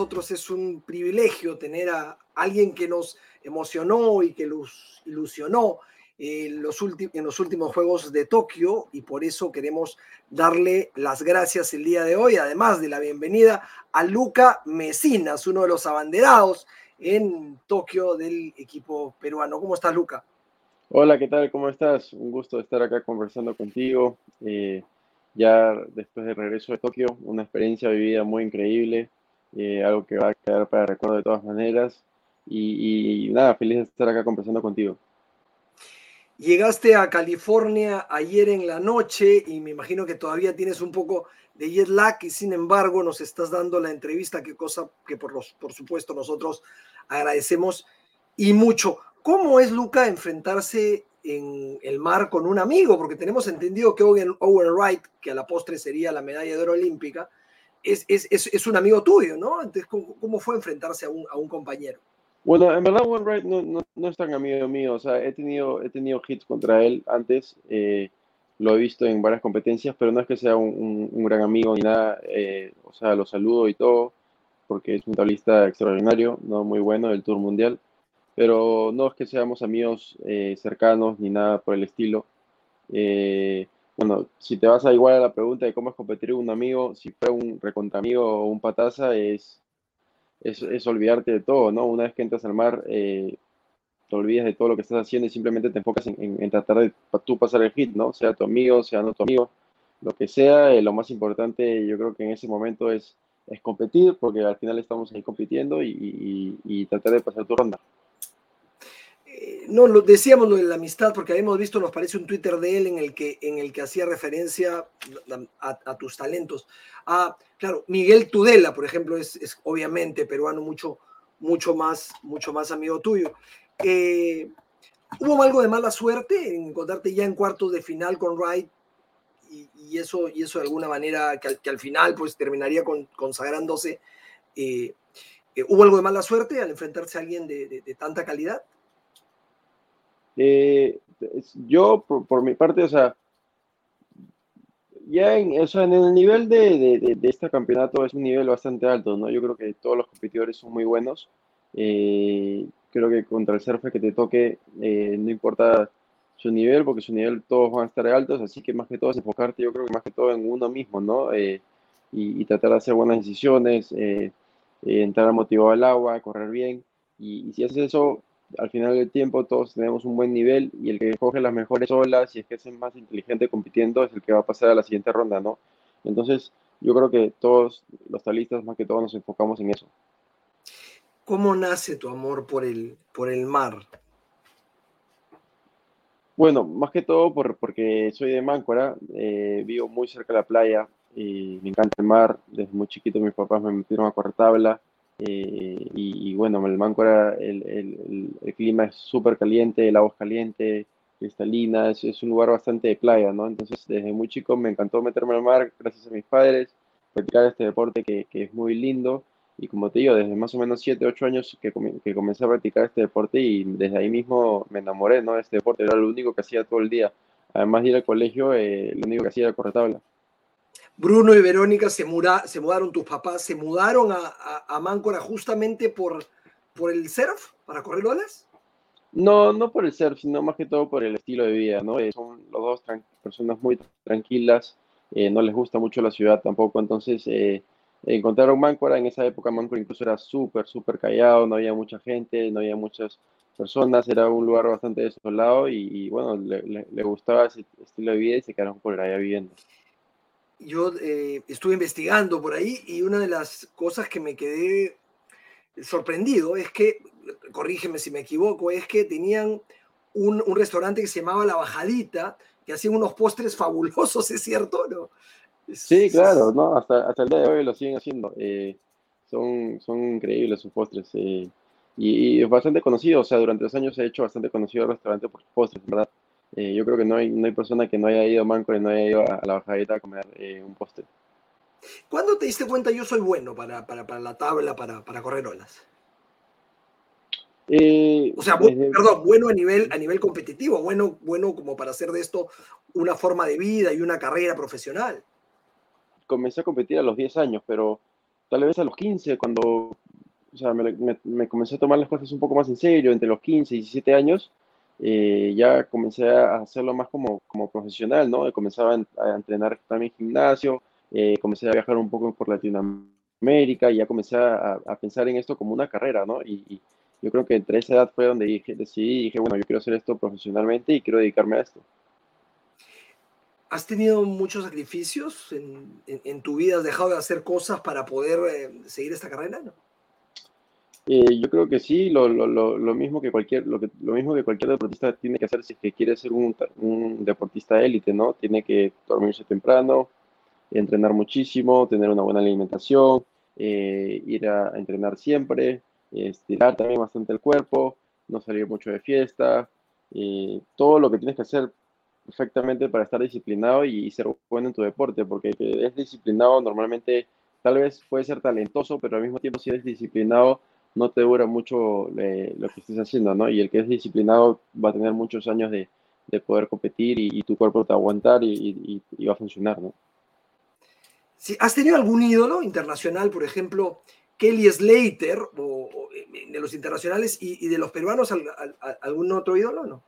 Nosotros es un privilegio tener a alguien que nos emocionó y que nos ilusionó en los, en los últimos Juegos de Tokio y por eso queremos darle las gracias el día de hoy, además de la bienvenida a Luca Mesinas, uno de los abanderados en Tokio del equipo peruano. ¿Cómo estás, Luca? Hola, ¿qué tal? ¿Cómo estás? Un gusto estar acá conversando contigo. Eh, ya después del regreso de Tokio, una experiencia vivida muy increíble, eh, algo que va a quedar para recuerdo de todas maneras. Y, nada, feliz de estar acá conversando contigo. Llegaste a California ayer en la noche y me imagino que todavía tienes un poco de jet lag y sin embargo nos estás dando la entrevista, que cosa que por, los, por supuesto nosotros agradecemos y mucho. ¿Cómo es, Luca, enfrentarse en el mar con un amigo, porque tenemos entendido que Owen, Wright, que a la postre sería la medalla de oro olímpica, es, es, es, un amigo tuyo, ¿no? Entonces, ¿cómo, fue enfrentarse a un, a un, compañero? Bueno, en verdad Owen Wright no, no, no, es tan amigo mío, o sea, he tenido, he tenido hits contra él antes, eh, lo he visto en varias competencias, pero no es que sea un, un, gran amigo ni nada, eh, o sea, lo saludo y todo, porque es un tablista extraordinario, no muy bueno del Tour Mundial pero no es que seamos amigos eh, cercanos ni nada por el estilo. Eh, bueno, si te vas a igual a la pregunta de cómo es competir con un amigo, si fue un amigo o un pataza, es, es, olvidarte de todo, ¿no? Una vez que entras al mar, eh, te olvidas de todo lo que estás haciendo y simplemente te enfocas en, tratar de tú pasar el hit, ¿no? Sea tu amigo, sea no tu amigo, lo que sea, lo más importante yo creo que en ese momento es, es competir, porque al final estamos ahí compitiendo y, y tratar de pasar tu ronda no, lo, decíamos lo de la amistad porque habíamos visto, nos parece un Twitter de él en el que, en el que hacía referencia a, tus talentos. Ah, claro, Miguel Tudela, por ejemplo, es, obviamente peruano mucho, mucho, más, mucho más amigo tuyo. Eh, ¿Hubo algo de mala suerte en encontrarte ya en cuartos de final con Wright y, eso, y eso de alguna manera que al, final pues terminaría consagrándose? Eh, eh, ¿Hubo algo de mala suerte al enfrentarse a alguien de tanta calidad? Eh, yo, por, mi parte, o sea, ya en, en el nivel de, este campeonato es un nivel bastante alto, ¿no? Yo creo que todos los competidores son muy buenos. Eh, creo que contra el surfe que te toque, eh, no importa su nivel, porque su nivel todos van a estar altos, así que más que todo es enfocarte, yo creo que más que todo en uno mismo, ¿no? y, tratar de hacer buenas decisiones, entrar motivado al agua, correr bien. Y, y si haces eso, al final del tiempo todos tenemos un buen nivel y el que coge las mejores olas y es que es el más inteligente compitiendo es el que va a pasar a la siguiente ronda, ¿no? Entonces, yo creo que todos los talistas, más que todos, nos enfocamos en eso. ¿Cómo nace tu amor por el, por el mar? Bueno, más que todo por, porque soy de Máncora, eh, vivo muy cerca de la playa y me encanta el mar. Desde muy chiquito mis papás me metieron a correr tabla eh, y, bueno, el Manco era el, el, clima es súper caliente, el agua es caliente, cristalina, es, un lugar bastante de playa, ¿no? Entonces, desde muy chico me encantó meterme al mar, gracias a mis padres, practicar este deporte que, que es muy lindo. Y como te digo, desde más o menos 7, 8 años que, que, comencé a practicar este deporte y desde ahí mismo me enamoré, ¿no? Este deporte, era lo único que hacía todo el día. Además de ir al colegio, eh, lo único que hacía era correr tabla. Bruno y Verónica se, mudaron, tus papás se mudaron a, a, Máncora justamente por, por el surf, para correr olas. No, no por el surf, sino más que todo por el estilo de vida, ¿no? Eh, son los dos personas muy tranquilas, eh, no les gusta mucho la ciudad tampoco, entonces eh, encontraron Máncora, en esa época Máncora incluso era súper, súper callado, no había mucha gente, no había muchas personas, era un lugar bastante desolado y, bueno, le, le, gustaba ese estilo de vida y se quedaron por allá viviendo yo eh, estuve investigando por ahí y una de las cosas que me quedé sorprendido es que, corrígeme si me equivoco, es que tenían un, un restaurante que se llamaba La Bajadita, que hacían unos postres fabulosos, ¿es cierto? ¿no? Sí, claro, no, hasta, hasta el día de hoy lo siguen haciendo. Eh, son, son increíbles sus postres. Eh, y, es bastante conocido, o sea, durante los años se ha hecho bastante conocido el restaurante por sus postres, ¿verdad? Eh, yo creo que no hay, no hay persona que no haya ido a Manco y no haya ido a, la bajadita a comer un postre. ¿Cuándo te diste cuenta yo soy bueno para, para, para la tabla, para, para correr olas? Eh, o sea, perdón, bueno a nivel, a nivel competitivo, bueno, bueno como para hacer de esto una forma de vida y una carrera profesional. Comencé a competir a los 10 años, pero tal vez a los 15, cuando o sea, me, comencé a tomar las cosas un poco más en serio, entre los 15 y 17 años, eh, ya comencé a hacerlo más como, como profesional, ¿no? Comenzaba a, entrenar también gimnasio, eh, comencé a viajar un poco por Latinoamérica y ya comencé a, pensar en esto como una carrera, ¿no? y yo creo que entre esa edad fue donde dije, decidí, dije, bueno, yo quiero hacer esto profesionalmente y quiero dedicarme a esto. ¿Has tenido muchos sacrificios en, tu vida? ¿Has dejado de hacer cosas para poder eh, seguir esta carrera? Eh, yo creo que sí, lo, lo, lo, mismo que cualquier, lo, que, lo mismo que cualquier deportista tiene que hacer si es que quiere ser un, un deportista élite, ¿no? Tiene que dormirse temprano, entrenar muchísimo, tener una buena alimentación, eh, ir a entrenar siempre, estirar también bastante el cuerpo, no salir mucho de fiesta, y todo lo que tienes que hacer perfectamente para estar disciplinado y, ser bueno en tu deporte, porque es disciplinado normalmente tal vez puede ser talentoso, pero al mismo tiempo si eres disciplinado no te dura mucho eh, lo que estés haciendo, ¿no? Y el que es disciplinado va a tener muchos años de, poder competir y, tu cuerpo te va a aguantar y, y va a funcionar, ¿no? Si ¿Has tenido algún ídolo internacional, por ejemplo, Kelly Slater, o, de los internacionales, y, de los peruanos, ¿algún otro ídolo no?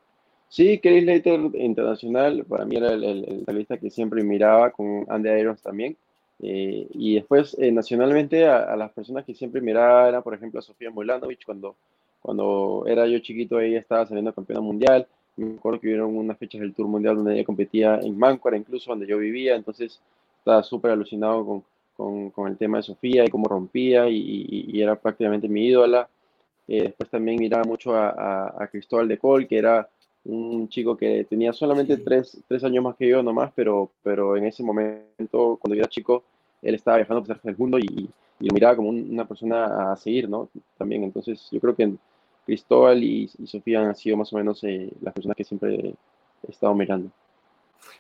Sí, Kelly Slater internacional, para mí era el, talista que siempre miraba, con Andy Irons también. Eh, y después, eh, nacionalmente, a, las personas que siempre miraba era, por ejemplo, a Sofía Mulanovich, cuando, cuando era yo chiquito, ella estaba saliendo campeona mundial. Me acuerdo que hubieron unas fechas del Tour Mundial donde ella competía en Máncora, incluso donde yo vivía, entonces estaba súper alucinado con, con, el tema de Sofía y cómo rompía y, era prácticamente mi ídola. Eh, después también miraba mucho a, Cristóbal de Col, que era un chico que tenía solamente tres, años más que yo nomás, pero, pero en ese momento, cuando yo era chico, él estaba viajando por el mundo y, lo miraba como una persona a seguir, ¿no? También, entonces yo creo que Cristóbal y, Sofía han sido más o menos eh, las personas que siempre he estado mirando.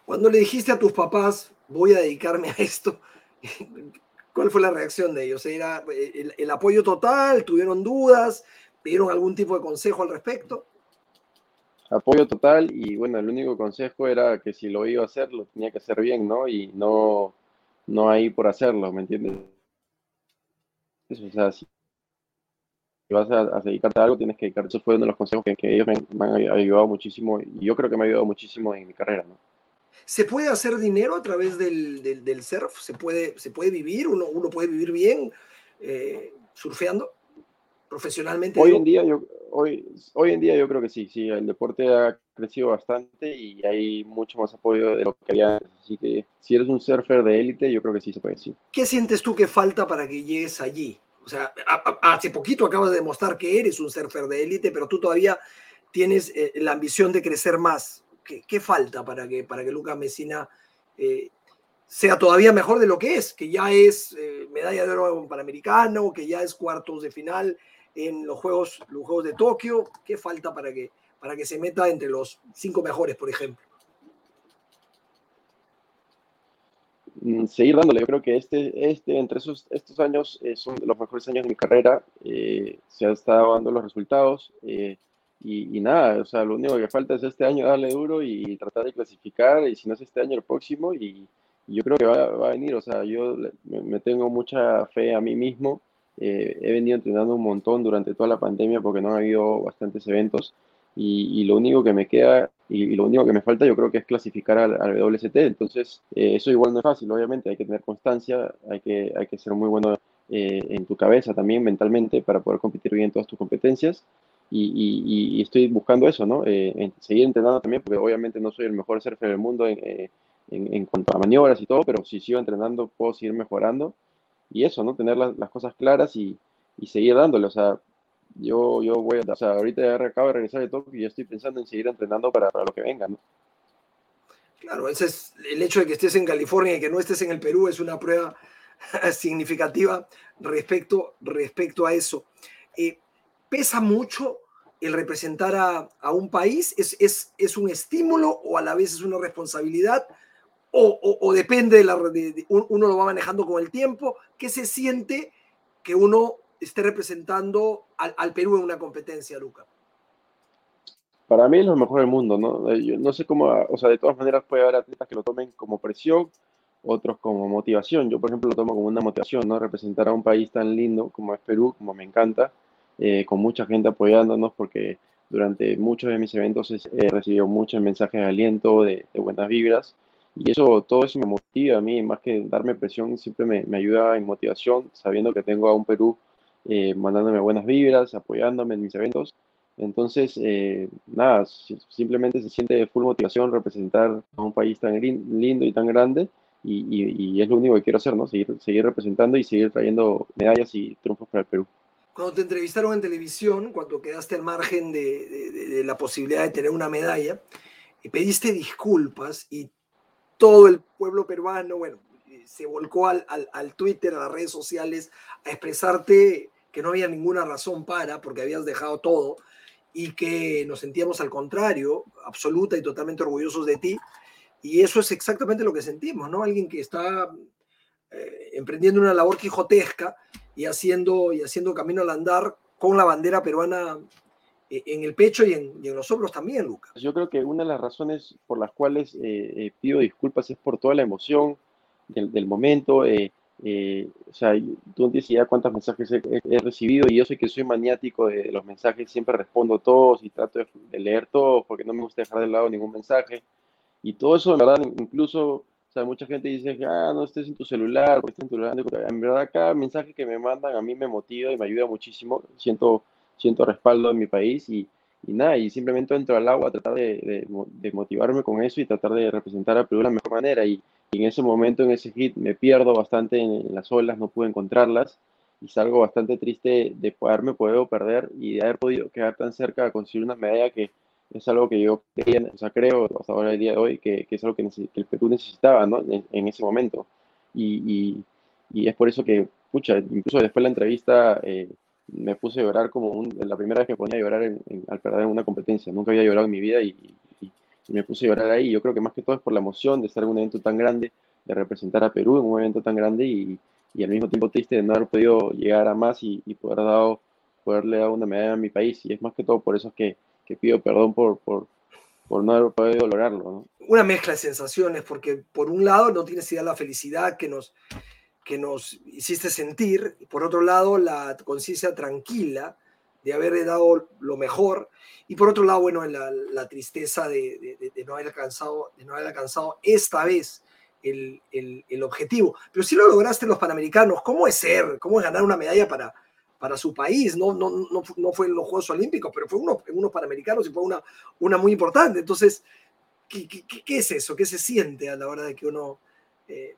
Cuando le dijiste a tus papás, voy a dedicarme a esto, ¿Cuál fue la reacción de ellos? ¿Era eh, el, apoyo total? ¿Tuvieron dudas? ¿Pidieron algún tipo de consejo al respecto? Apoyo total y bueno, el único consejo era que si lo iba a hacer, lo tenía que hacer bien, ¿no? Y no, no ahí por hacerlo, ¿me entiendes? O sea, si vas a, dedicarte a algo, tienes que dedicarte. Eso fue uno de los consejos que, ellos me, me, han ayudado muchísimo y yo creo que me ha ayudado muchísimo en mi carrera, ¿no? ¿Se puede hacer dinero a través del, del, surf? ¿Se puede, ¿Se puede vivir? ¿Uno, uno puede vivir bien eh, surfeando profesionalmente? Hoy en, día yo, hoy, hoy en día yo creo que sí, sí, el deporte ha crecido bastante y hay mucho más apoyo de lo que había. Así que si eres un surfer de élite, yo creo que sí se puede, sí. ¿Qué sientes tú que falta para que llegues allí? O sea, hace poquito acabas de demostrar que eres un surfer de élite, pero tú todavía tienes eh, la ambición de crecer más. ¿Qué, falta para que, para que Lucas Mesina eh, sea todavía mejor de lo que es? Que ya es eh, medalla de oro en Panamericano, que ya es cuartos de final en los Juegos, los Juegos de Tokio. ¿Qué falta para que, para que se meta entre los cinco mejores, por ejemplo? Mm, seguir dándole. Yo creo que este, este entre esos, estos años eh, son los mejores años de mi carrera. se han estado dando los resultados. Y, nada, o sea, lo único que falta es este año darle duro y tratar de clasificar, y si no es este año, el próximo, y, yo creo que va, va, a venir, o sea, yo me, tengo mucha fe a mí mismo, eh, he venido entrenando un montón durante toda la pandemia porque no ha habido bastantes eventos, y, lo único que me queda y, lo único que me falta yo creo que es clasificar al, al WST, entonces eh, eso igual no es fácil, obviamente, hay que tener constancia, hay que, hay que ser muy bueno eh, en tu cabeza también mentalmente para poder competir bien en todas tus competencias, y, estoy buscando eso, ¿no? Eh, seguir entrenando también, porque obviamente no soy el mejor surfer del mundo eh, en, en, cuanto a maniobras y todo, pero si sigo entrenando puedo seguir mejorando. Y eso, ¿no? Tener las, cosas claras y, y, seguir dándole. O sea, yo, yo voy a, o sea, ahorita acabo de regresar de todo y ya estoy pensando en seguir entrenando para, para lo que venga, ¿no? Claro, ese es el hecho de que estés en California y que no estés en el Perú es una prueba significativa respecto, respecto a eso. Eh, ¿Pesa mucho el representar a, un país? ¿Es, ¿Es, es, un estímulo o a la vez es una responsabilidad? ¿O, depende de la... De, uno lo va manejando con el tiempo? ¿Qué se siente que uno esté representando al, Perú en una competencia, Luca? para mí es lo mejor del mundo, ¿no? Eh, yo no sé cómo, o sea, de todas maneras puede haber atletas que lo tomen como presión, otros como motivación. Yo, por ejemplo, lo tomo como una motivación, ¿no? Representar a un país tan lindo como es Perú, como me encanta, eh, con mucha gente apoyándonos, porque durante muchos de mis eventos he recibido muchos mensajes de aliento, de, buenas vibras, y eso, todo eso me motiva a mí, más que darme presión, siempre me, me ayuda en motivación, sabiendo que tengo a un Perú eh, mandándome buenas vibras, apoyándome en mis eventos entonces, eh, nada, simplemente se siente full motivación representar a un país tan lindo y tan grande y, es lo único que quiero hacer, ¿no? Seguir, seguir representando y seguir trayendo medallas y triunfos para el Perú. Cuando te entrevistaron en televisión, cuando quedaste al margen de, la posibilidad de tener una medalla, y pediste disculpas y todo el pueblo peruano, bueno, se volcó al, al, Twitter, a las redes sociales, a expresarte que no había ninguna razón para, porque habías dejado todo, y que nos sentíamos al contrario, absoluta y totalmente orgullosos de ti. Y eso es exactamente lo que sentimos, ¿no? Alguien que está eh, emprendiendo una labor quijotesca y haciendo, y haciendo camino al andar con la bandera peruana eh, en el pecho y en, los hombros también, Lucas. Yo creo que una de las razones por las cuales eh, pido disculpas es por toda la emoción del, del momento. Eh, o sea, tú no tienes idea cuántos mensajes he, recibido y yo sé que soy maniático de, los mensajes, siempre respondo todos y trato de, leer todos porque no me gusta dejar de lado ningún mensaje. Y todo eso, en verdad, incluso, o sea, mucha gente dice, ah, no estés en tu celular, porque estás en tu celular. En verdad, cada mensaje que me mandan a mí me motiva y me ayuda muchísimo. Siento, siento respaldo en mi país y, y nada, y simplemente entro al agua a tratar de, de, motivarme con eso y tratar de representar a Perú de la mejor manera. Y, en ese momento, en ese hit, me pierdo bastante en, las olas, no pude encontrarlas y salgo bastante triste de poderme poder perder y de haber podido quedar tan cerca de conseguir una medalla que es algo que yo creía, o sea, creo hasta ahora el día de hoy que, que es algo que, el Perú necesitaba ¿no? en, ese momento. Y, y, y, es por eso que, pucha, incluso después de la entrevista eh, me puse a llorar como la primera vez que ponía a llorar al perder en una competencia. Nunca había llorado en mi vida y, me puse a llorar ahí. Yo creo que más que todo es por la emoción de estar en un evento tan grande, de representar a Perú en un evento tan grande y, al mismo tiempo triste de no haber podido llegar a más y, poder dado, poderle dar una medalla a mi país. Y es más que todo por eso que, que pido perdón por, por, por no haber podido lograrlo. Una mezcla de sensaciones, porque por un lado no tienes idea de la felicidad que nos que nos hiciste sentir, y por otro lado la conciencia tranquila de haber dado lo mejor, y por otro lado, bueno, la, tristeza de, no haber alcanzado, de no haber alcanzado esta vez el, el, el, objetivo. Pero si lo lograste los Panamericanos, ¿cómo es ser? ¿Cómo es ganar una medalla para, para su país? No, no, no, no fue en los Juegos Olímpicos, pero fue uno, en unos Panamericanos y fue una, una muy importante. Entonces, ¿qué, qué, qué es eso? ¿Qué se siente a la hora de que uno... Eh,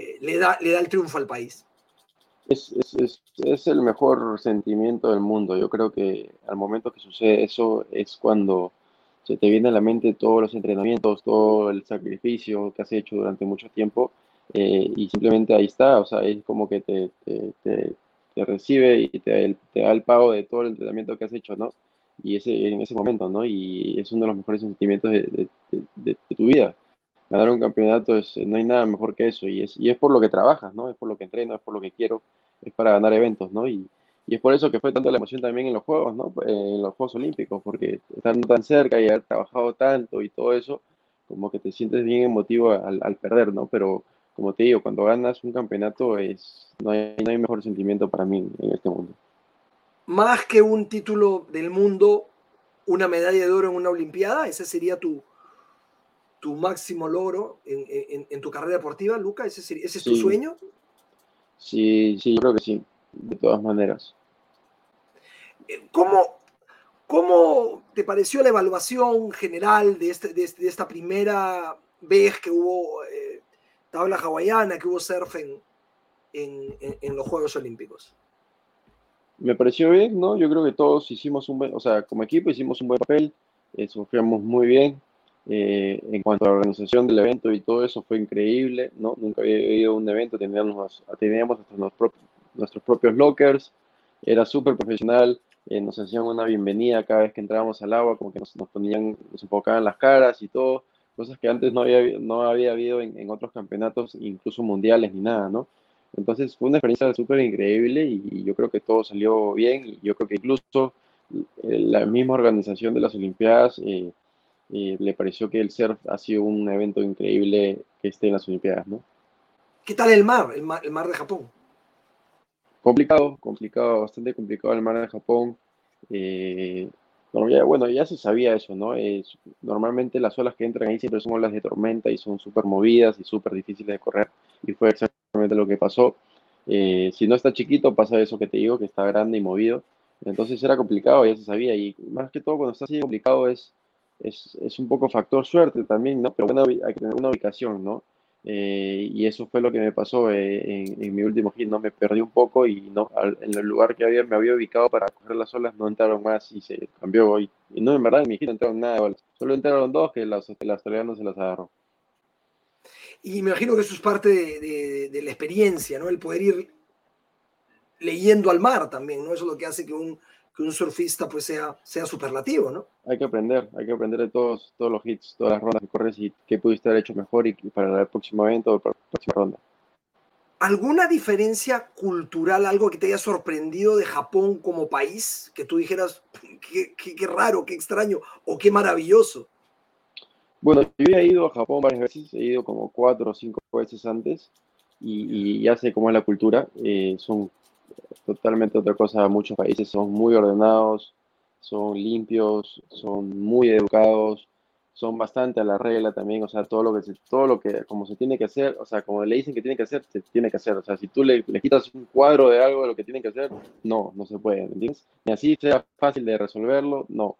eh, le, da, le da el triunfo al país. Es, es, es, el mejor sentimiento del mundo. Yo creo que al momento que sucede eso es cuando se te viene a la mente todos los entrenamientos, todo el sacrificio que has hecho durante mucho tiempo eh, y simplemente ahí está, o sea, es como que te, te, te, recibe y te, da el pago de todo el entrenamiento que has hecho, ¿no? Y ese, en ese momento, ¿no? Y es uno de los mejores sentimientos de, de tu vida ganar un campeonato es, no hay nada mejor que eso y es, y es por lo que trabajas, ¿no? Es por lo que entreno, es por lo que quiero, es para ganar eventos, ¿no? Y, y es por eso que fue tanto la emoción también en los Juegos, ¿no? Eh, en los Juegos Olímpicos, porque estando tan cerca y haber trabajado tanto y todo eso, como que te sientes bien emotivo al, al perder, ¿no? Pero como te digo, cuando ganas un campeonato es, no, hay, no hay mejor sentimiento para mí en este mundo. Más que un título del mundo, una medalla de oro en una Olimpiada, ese sería tu, tu máximo logro en, tu carrera deportiva, Luca? ¿Ese, ese es tu sueño? Sí, sí, yo creo que sí, de todas maneras. Eh, ¿Cómo, cómo te pareció la evaluación general de, este, de, este, esta primera vez que hubo eh, tabla hawaiana, que hubo surf en, en, los Juegos Olímpicos? Me pareció bien, ¿no? Yo creo que todos hicimos un buen, o sea, como equipo hicimos un buen papel, eh, sufrimos muy bien, Eh, en cuanto a la organización del evento y todo eso fue increíble, ¿no? Nunca había ido a un evento, teníamos, teníamos nuestros, nuestros propios lockers, era súper profesional, eh, nos hacían una bienvenida cada vez que entrábamos al agua, como que nos, ponían, nos enfocaban las caras y todo, cosas que antes no había, no había habido en, otros campeonatos, incluso mundiales ni nada, ¿no? Entonces fue una experiencia súper increíble y, yo creo que todo salió bien yo creo que incluso eh, la misma organización de las Olimpiadas eh, eh, le pareció que el surf ha sido un evento increíble que esté en las Olimpiadas, ¿no? ¿Qué tal el mar, el mar, el mar de Japón? Complicado, complicado, bastante complicado el mar de Japón. bueno, ya se sabía eso, ¿no? normalmente las olas que entran ahí siempre son olas de tormenta y son súper movidas y súper difíciles de correr. Y fue exactamente lo que pasó. Eh, si no está chiquito, pasa eso que te digo, que está grande y movido. Entonces era complicado, ya se sabía. Y más que todo, cuando está así complicado, es, es, es un poco factor suerte también, ¿no? Pero bueno, hay que tener una ubicación, ¿no? Eh, y eso fue lo que me pasó eh, en, mi último hit, ¿no? Me perdí un poco y no, en el lugar que había, me había ubicado para coger las olas no entraron más y se cambió. Y, y no, en verdad, en mi hit no entraron nada de. Solo entraron dos que las, las australianos se las agarró. Y me imagino que eso es parte de, la experiencia, ¿no? El poder ir leyendo al mar también, ¿no? Eso es lo que hace que un, un surfista pues sea, sea superlativo, ¿no? Hay que aprender, hay que aprender de todos, todos los hits, todas las rondas que corres y qué pudiste haber hecho mejor y, para el próximo evento o para la próxima ronda. ¿Alguna diferencia cultural, algo que te haya sorprendido de Japón como país? Que tú dijeras, qué, qué raro, qué extraño o qué maravilloso. Bueno, yo he ido a Japón varias veces, he ido como cuatro o cinco veces antes y, ya sé cómo es la cultura. Eh, son totalmente otra cosa. Muchos países son muy ordenados, son limpios, son muy educados, son bastante a la regla también. O sea, todo lo que, se, todo lo que como se tiene que hacer, o sea, como le dicen que tiene que hacer, se tiene que hacer. O sea, si tú le, le quitas un cuadro de algo de lo que tiene que hacer, no, no se puede, ¿me entiendes? Ni así sea fácil de resolverlo, no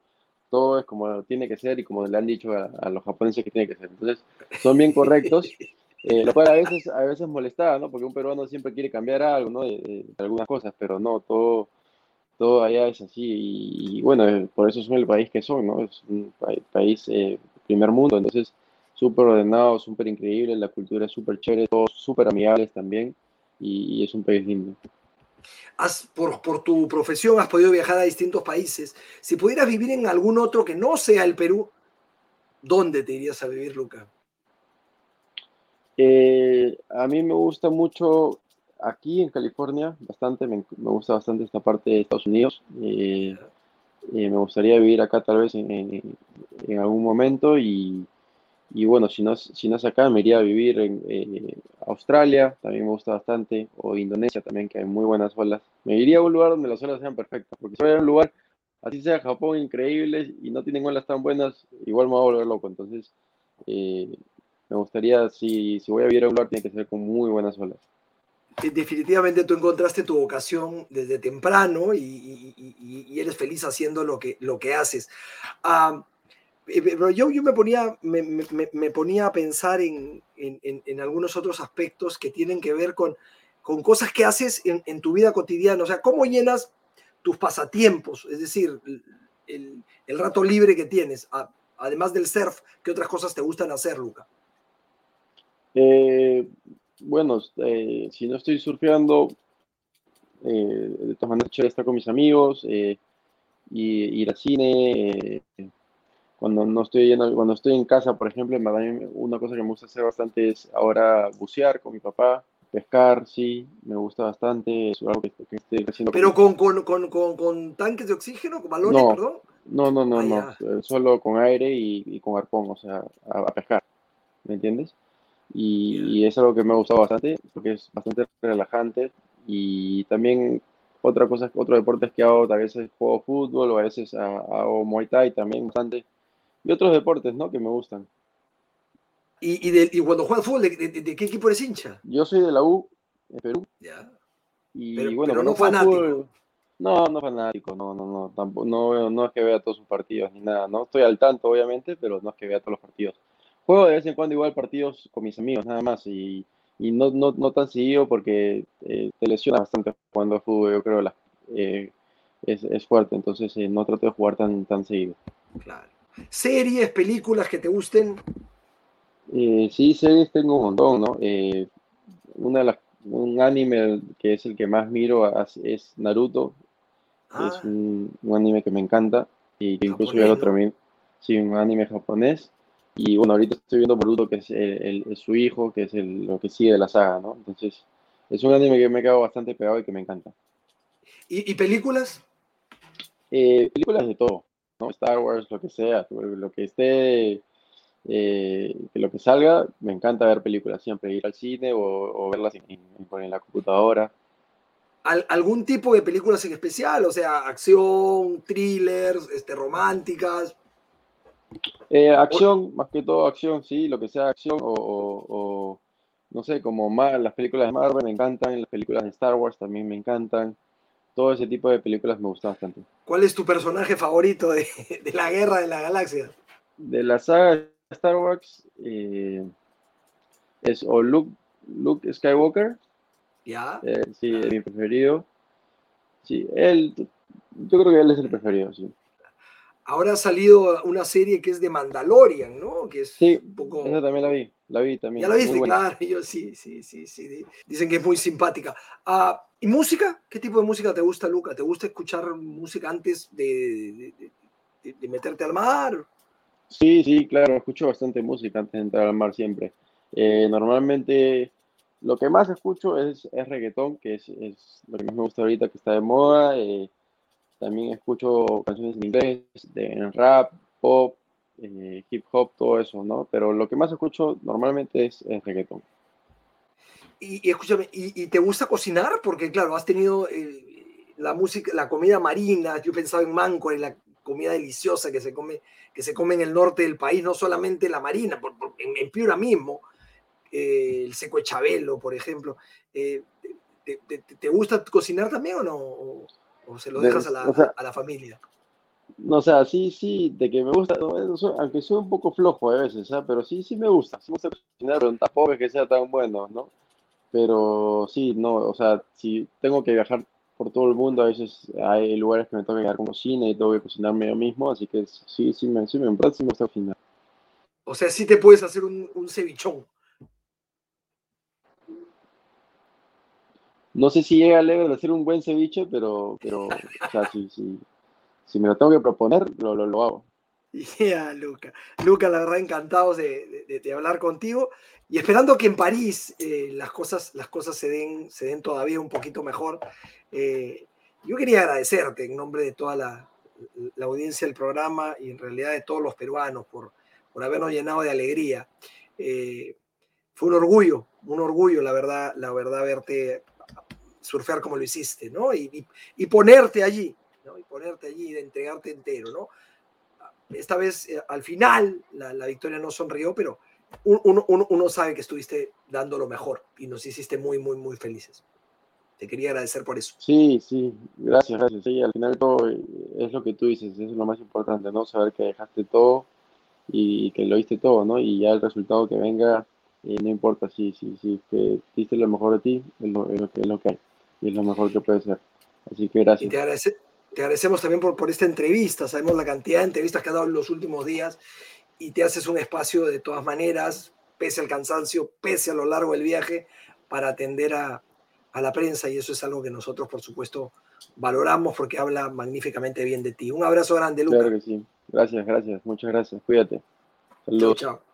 todo es como tiene que ser y como le han dicho a, los japoneses que tiene que ser. Entonces, son bien correctos, eh, lo cual a veces, a veces molesta, ¿no? Porque un peruano siempre quiere cambiar algo, ¿no? Algunas cosas, pero no, todo, todo allá es así. Y, bueno, eh, por eso son el país que son, ¿no? Es un país eh, primer mundo, entonces súper ordenado, súper increíble, la cultura es súper chévere, todos súper amigables también y es un país lindo por, por tu profesión has podido viajar a distintos países. Si pudieras vivir en algún otro que no sea el Perú, ¿dónde te irías a vivir, Luca? Eh, a mí me gusta mucho aquí en California, bastante, me, gusta bastante esta parte de Estados Unidos. Eh, eh, me gustaría vivir acá tal vez en algún momento y, bueno, si no, si no es acá, me iría a vivir en Australia, también me gusta bastante, o Indonesia también, que hay muy buenas olas. Me iría a un lugar donde las olas sean perfectas, porque si voy a un lugar, así sea Japón, increíble, y no tienen olas tan buenas, igual me voy a volver loco. Entonces, eh, me gustaría, si, si voy a vivir a un lugar, tiene que ser con muy buenas olas. Definitivamente tú encontraste tu vocación desde temprano y, eres feliz haciendo lo que, lo que haces. Ah, eh, pero yo, yo me, ponía, me, me, ponía a pensar en, en, en, algunos otros aspectos que tienen que ver con, con cosas que haces en, tu vida cotidiana. O sea, ¿cómo llenas tus pasatiempos? Es decir, el, el rato libre que tienes, además del surf, ¿qué otras cosas te gustan hacer, Luca? Eh, bueno, eh, si no estoy surfeando, de todas maneras, estar con mis amigos, y, ir al cine cuando no estoy en, cuando estoy en casa, por ejemplo, una cosa que me gusta hacer bastante es ahora bucear con mi papá, pescar, sí, me gusta bastante, es algo que, estoy haciendo. ¿Pero con, con, con, con, tanques de oxígeno, con balones, no, perdón? No, no, no, no, eh, solo con aire y, con arpón, o sea, a, pescar, ¿me entiendes? Y, y, es algo que me ha gustado bastante, porque es bastante relajante y también otra cosa, otro deporte es que hago, a veces juego fútbol o a veces hago Muay Thai también bastante y otros deportes, ¿no? Que me gustan. ¿Y, y, de, y cuando juegas fútbol, ¿de, de, qué equipo eres hincha? Yo soy de la U, de Perú. Ya. Y pero, bueno, pero no fanático. no, no fanático, no, no, no, tampoco, no, no es que vea todos sus partidos ni nada, ¿no? Estoy al tanto, obviamente, pero no es que vea todos los partidos. Juego de vez en cuando igual partidos con mis amigos, nada más, y, y no, no, no tan seguido porque eh, te lesiona bastante jugando a fútbol, yo creo, la, eh, es, es, fuerte, entonces eh, no trato de jugar tan, tan seguido. Claro. ¿Series, películas que te gusten? Eh, sí, series tengo un montón, ¿no? Eh, una de las, un anime que es el que más miro es Naruto. Es Ah, un, un anime que me encanta y que incluso ya lo terminé. Sí, un anime japonés. Y bueno, ahorita estoy viendo Boruto, que es el, su hijo, que es el- lo que sigue de la saga, ¿no? Entonces, es un anime que me ha quedado bastante pegado y que me encanta. ¿Y, y películas? Eh, películas de todo, ¿no? Star Wars, lo que sea, lo que esté, eh, lo que salga, me encanta ver películas siempre, ir al cine o, o verlas en, en- en la computadora. ¿Al- ¿Algún tipo de películas en especial? O sea, acción, thrillers, este, románticas. Eh, acción, más que todo acción, sí, lo que sea acción o, o- o, no sé, como ma- las películas de Marvel me encantan, las películas de Star Wars también me encantan, todo ese tipo de películas me gusta bastante. ¿Cuál es tu personaje favorito de, de la Guerra de la Galaxia? De la saga de Star Wars eh, es o Luke, Luke Skywalker, ¿Ya? eh, sí, es mi preferido. Sí, él, yo creo que él es el preferido, sí. Ahora ha salido una serie que es de Mandalorian, ¿no? Que es Sí, un poco... esa también la vi, la vi también. Ya la viste, claro, yo sí, sí, sí, sí. di- Dicen que es muy simpática. Ah, ¿Y música? ¿Qué tipo de música te gusta, Luca? ¿Te gusta escuchar música antes de, de- de- de- de meterte al mar? Sí, sí, claro, escucho bastante música antes de entrar al mar siempre. Eh, normalmente lo que más escucho es, es reggaetón, que es, es lo que más me gusta ahorita, que está de moda. eh, también escucho canciones en inglés, de, rap, pop, eh, hip hop, todo eso, ¿no? Pero lo que más escucho normalmente es, es. Y, y escúchame, ¿y, y te gusta cocinar? Porque, claro, has tenido eh, la música, la comida marina. Yo pensaba en manco, en la comida deliciosa que se come, que se come en el norte del país, no solamente la marina, por- por- en, en Piura mismo, eh, el seco de Chabelo, por ejemplo. Eh, ¿te, te- te- te gusta cocinar también o no? ¿O, se lo De- dejas a la, o sea, a la familia? No, o sea, sí, sí, de que me gusta, aunque soy un poco flojo a veces, ¿ah? Pero sí, sí me gusta, sí me gusta cocinar, pero tampoco es que sea tan bueno, ¿no? Pero sí, no, o sea, si tengo que viajar por todo el mundo, a veces hay lugares que me toca quedar con cocina y tengo que cocinarme yo mismo, así que sí, sí me, sí me, sí me gusta cocinar. O sea, sí te puedes hacer un, un cevichón. No sé si llega al level de hacer un buen ceviche, pero, pero, o sea, si, si, si me lo tengo que proponer, lo, lo, lo hago. Ya, Luca. Luca, la verdad, encantados de, de- de hablar contigo y esperando que en París eh, las, cosas, las cosas se den, se den todavía un poquito mejor. Eh, yo quería agradecerte en nombre de toda la, la audiencia del programa y en realidad de todos los peruanos por, por habernos llenado de alegría. Eh, fue un orgullo, un orgullo, la verdad, la verdad, verte surfear como lo hiciste, ¿no? Y, y- y ponerte allí, ¿no? Y ponerte allí de entregarte entero, ¿no? esta vez eh, al final la, la victoria no sonrió, pero un- uno, uno- uno sabe que estuviste dando lo mejor y nos hiciste muy, muy, muy felices. Te quería agradecer por eso. Sí, sí, gracias, gracias. Sí, al final todo eh, es lo que tú dices, es lo más importante, ¿no? Saber que dejaste todo y que lo diste todo, ¿no? Y ya el resultado que venga, eh, no importa si, si, si que diste lo mejor de ti, es lo, es lo que, es lo que hay y es lo mejor que puede ser. Así que Y gracias. te, agradece- te agradecemos también por, por esta entrevista. Sabemos la cantidad de entrevistas que has dado en los últimos días y te haces un espacio de todas maneras, pese al cansancio, pese a lo largo del viaje, para atender a, a la prensa y eso es algo que nosotros, por supuesto, valoramos porque habla magníficamente bien de ti. Un abrazo grande, Luca. Claro que sí. Gracias, gracias, muchas gracias. Cuídate. Chao, Saludos. chao.